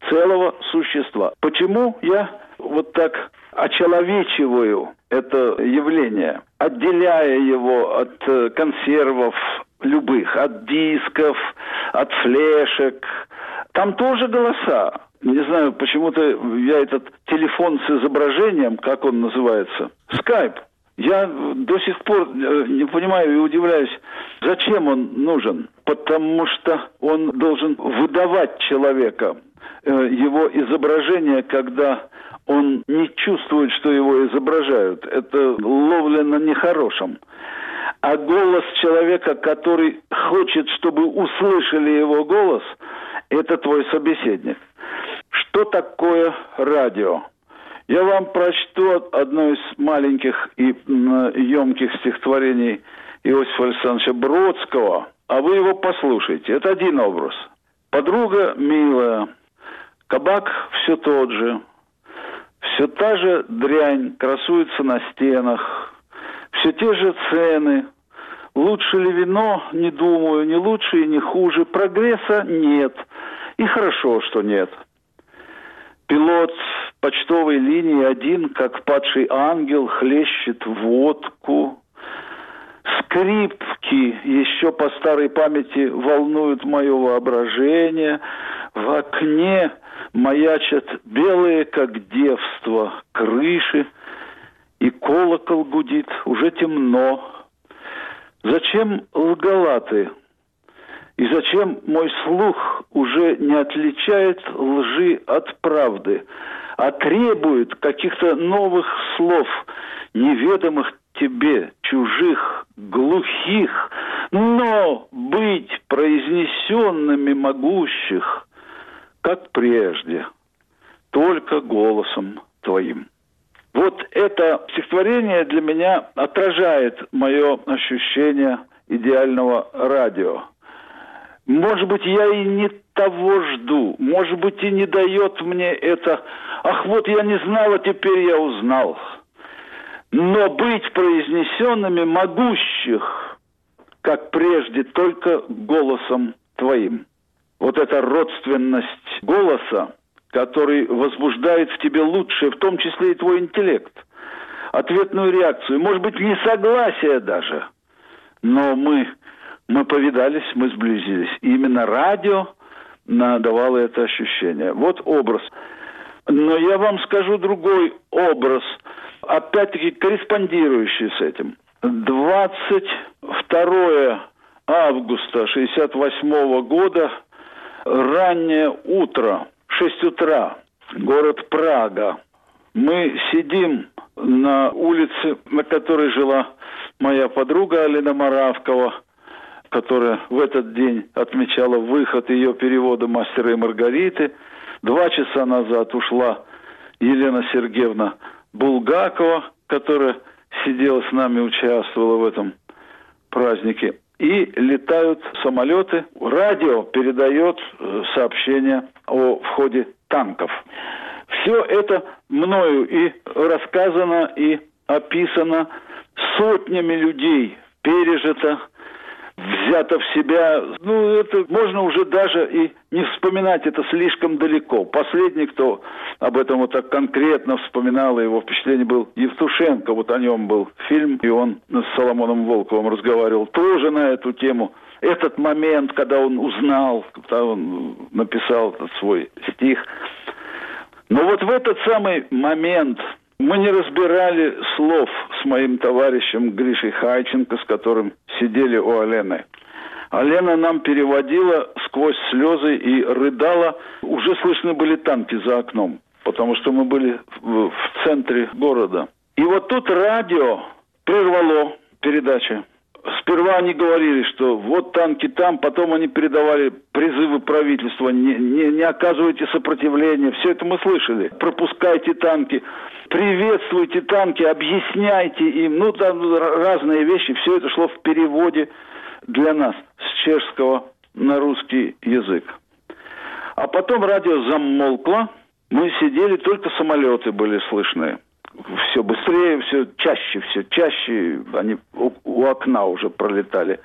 целого существа. Почему я вот так очеловечиваю это явление, отделяя его от э, консервов любых, от дисков, от флешек. Там тоже голоса. Не знаю, почему-то я этот телефон с изображением, как он называется, скайп, я до сих пор э, не понимаю и удивляюсь, зачем он нужен. Потому что он должен выдавать человека, э, его изображение, когда он не чувствует, что его изображают. Это ловля на нехорошем. А голос человека, который хочет, чтобы услышали его голос, это твой собеседник. Что такое радио? Я вам прочту одно из маленьких и емких стихотворений Иосифа Александровича Бродского, а вы его послушайте. Это один образ. Подруга милая, кабак все тот же, все та же дрянь красуется на стенах, все те же цены. Лучше ли вино, не думаю, не лучше и не хуже. Прогресса нет. И хорошо, что нет. Пилот почтовой линии один, как падший ангел, хлещет водку. Скрипки еще по старой памяти волнуют мое воображение. В окне маячат белые, как девство, крыши, и колокол гудит, уже темно. Зачем лгала ты? И зачем мой слух уже не отличает лжи от правды, а требует каких-то новых слов, неведомых тебе, чужих, глухих, но быть произнесенными могущих, как прежде, только голосом твоим. Вот это стихотворение для меня отражает мое ощущение идеального радио. Может быть, я и не того жду, может быть, и не дает мне это. Ах, вот я не знал, а теперь я узнал. Но быть произнесенными могущих, как прежде, только голосом твоим. Вот эта родственность голоса, который возбуждает в тебе лучшее, в том числе и твой интеллект, ответную реакцию, может быть, несогласие даже. Но мы, мы повидались, мы сблизились. И именно радио давало это ощущение. Вот образ. Но я вам скажу другой образ, опять-таки корреспондирующий с этим. 22 августа 68 года, раннее утро, 6 утра, город Прага. Мы сидим на улице, на которой жила моя подруга Алина Маравкова, которая в этот день отмечала выход ее перевода «Мастера и Маргариты». Два часа назад ушла Елена Сергеевна Булгакова, которая сидела с нами, участвовала в этом празднике. и летают самолеты. Радио передает э, сообщения о входе танков. Все это мною и рассказано, и описано сотнями людей, пережито, взято в себя. Ну, это можно уже даже и не вспоминать, это слишком далеко. Последний, кто об этом вот так конкретно вспоминал, его впечатление был Евтушенко, вот о нем был фильм, и он с Соломоном Волковым разговаривал тоже на эту тему. Этот момент, когда он узнал, когда он написал этот свой стих. Но вот в этот самый момент мы не разбирали слов с моим товарищем Гришей Хайченко, с которым сидели у Алены. Алена нам переводила сквозь слезы и рыдала. Уже слышны были танки за окном, потому что мы были в, в центре города. И вот тут радио прервало передачи. Сперва они говорили, что вот танки там, потом они передавали призывы правительства, не, не, не оказывайте сопротивления, все это мы слышали. Пропускайте танки, приветствуйте танки, объясняйте им, ну там разные вещи, все это шло в переводе для нас с чешского на русский язык. А потом радио замолкло, мы сидели, только самолеты были слышны все быстрее, все чаще, все чаще, они у, у окна уже пролетали.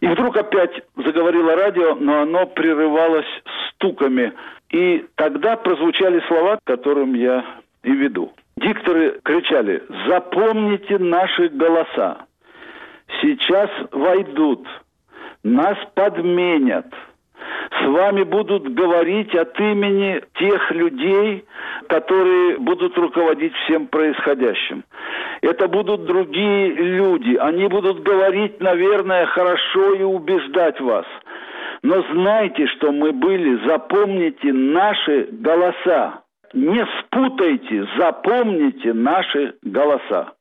И вдруг опять заговорило радио, но оно прерывалось стуками. И тогда прозвучали слова, которым я и веду. Дикторы кричали «Запомните наши голоса! Сейчас войдут, нас подменят, с вами будут говорить от имени тех людей, которые будут руководить всем происходящим. Это будут другие люди. Они будут говорить, наверное, хорошо и убеждать вас. Но знайте, что мы были, запомните наши голоса. Не спутайте, запомните наши голоса.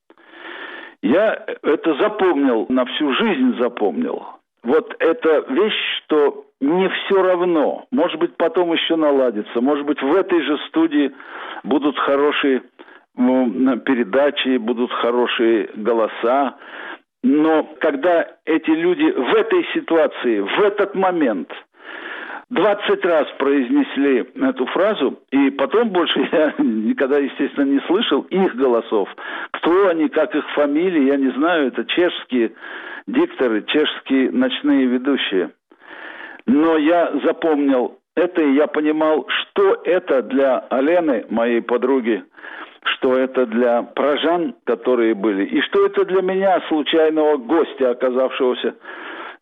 Я это запомнил, на всю жизнь запомнил. Вот это вещь, что не все равно. Может быть, потом еще наладится. Может быть, в этой же студии будут хорошие передачи, будут хорошие голоса. Но когда эти люди в этой ситуации, в этот момент – 20 раз произнесли эту фразу, и потом больше я никогда, естественно, не слышал их голосов. Кто они, как их фамилии, я не знаю, это чешские дикторы, чешские ночные ведущие. Но я запомнил это, и я понимал, что это для Алены, моей подруги, что это для прожан, которые были, и что это для меня, случайного гостя, оказавшегося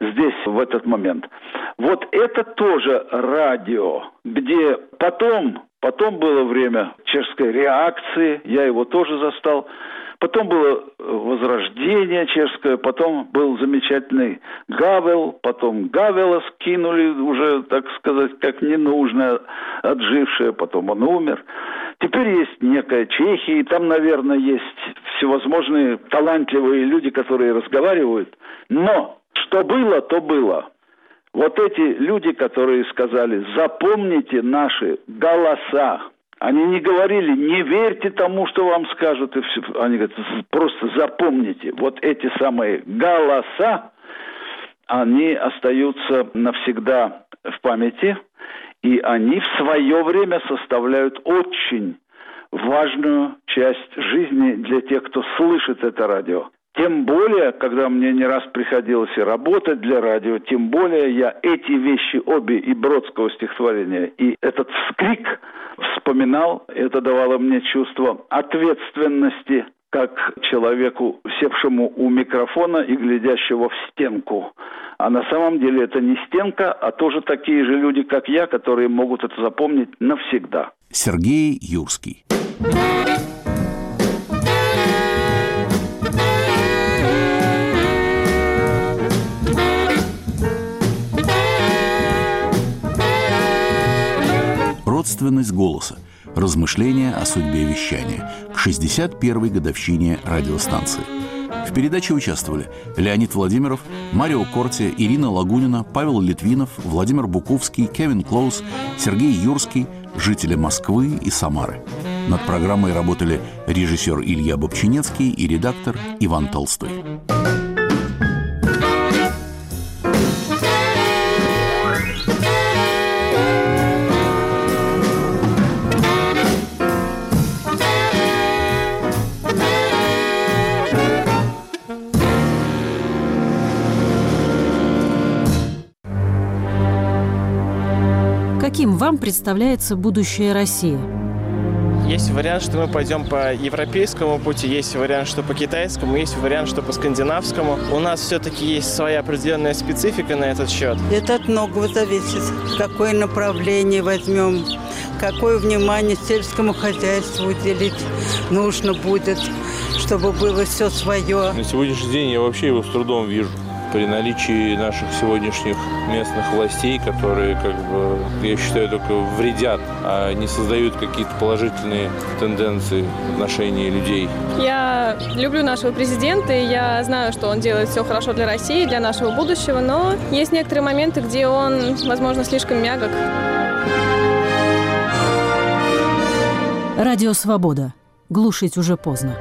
здесь в этот момент. Вот это тоже радио, где потом, потом было время чешской реакции, я его тоже застал, Потом было возрождение чешское, потом был замечательный Гавел, потом Гавела скинули уже, так сказать, как ненужное, отжившее, потом он умер. Теперь есть некая Чехия, и там, наверное, есть всевозможные талантливые люди, которые разговаривают. Но что было, то было. Вот эти люди, которые сказали, запомните наши голоса, они не говорили, не верьте тому, что вам скажут. И все. Они говорят, просто запомните, вот эти самые голоса, они остаются навсегда в памяти, и они в свое время составляют очень важную часть жизни для тех, кто слышит это радио. Тем более, когда мне не раз приходилось и работать для радио, тем более я эти вещи обе и Бродского стихотворения, и этот вскрик вспоминал. Это давало мне чувство ответственности как человеку, севшему у микрофона и глядящего в стенку. А на самом деле это не стенка, а тоже такие же люди, как я, которые могут это запомнить навсегда. Сергей Юрский. Родственность голоса. Размышления о судьбе вещания к 61-й годовщине радиостанции. В передаче участвовали Леонид Владимиров, Марио Кортия, Ирина Лагунина, Павел Литвинов, Владимир Буковский, Кевин Клоус, Сергей Юрский, жители Москвы и Самары. Над программой работали режиссер Илья Бобчинецкий и редактор Иван Толстой. Каким вам представляется будущее России? Есть вариант, что мы пойдем по европейскому пути, есть вариант, что по китайскому, есть вариант, что по скандинавскому. У нас все-таки есть своя определенная специфика на этот счет. Это от многого зависит. Какое направление возьмем, какое внимание сельскому хозяйству уделить нужно будет, чтобы было все свое. На сегодняшний день я вообще его с трудом вижу при наличии наших сегодняшних местных властей, которые, как бы, я считаю, только вредят, а не создают какие-то положительные тенденции в отношении людей. Я люблю нашего президента, и я знаю, что он делает все хорошо для России, для нашего будущего, но есть некоторые моменты, где он, возможно, слишком мягок. Радио «Свобода». Глушить уже поздно.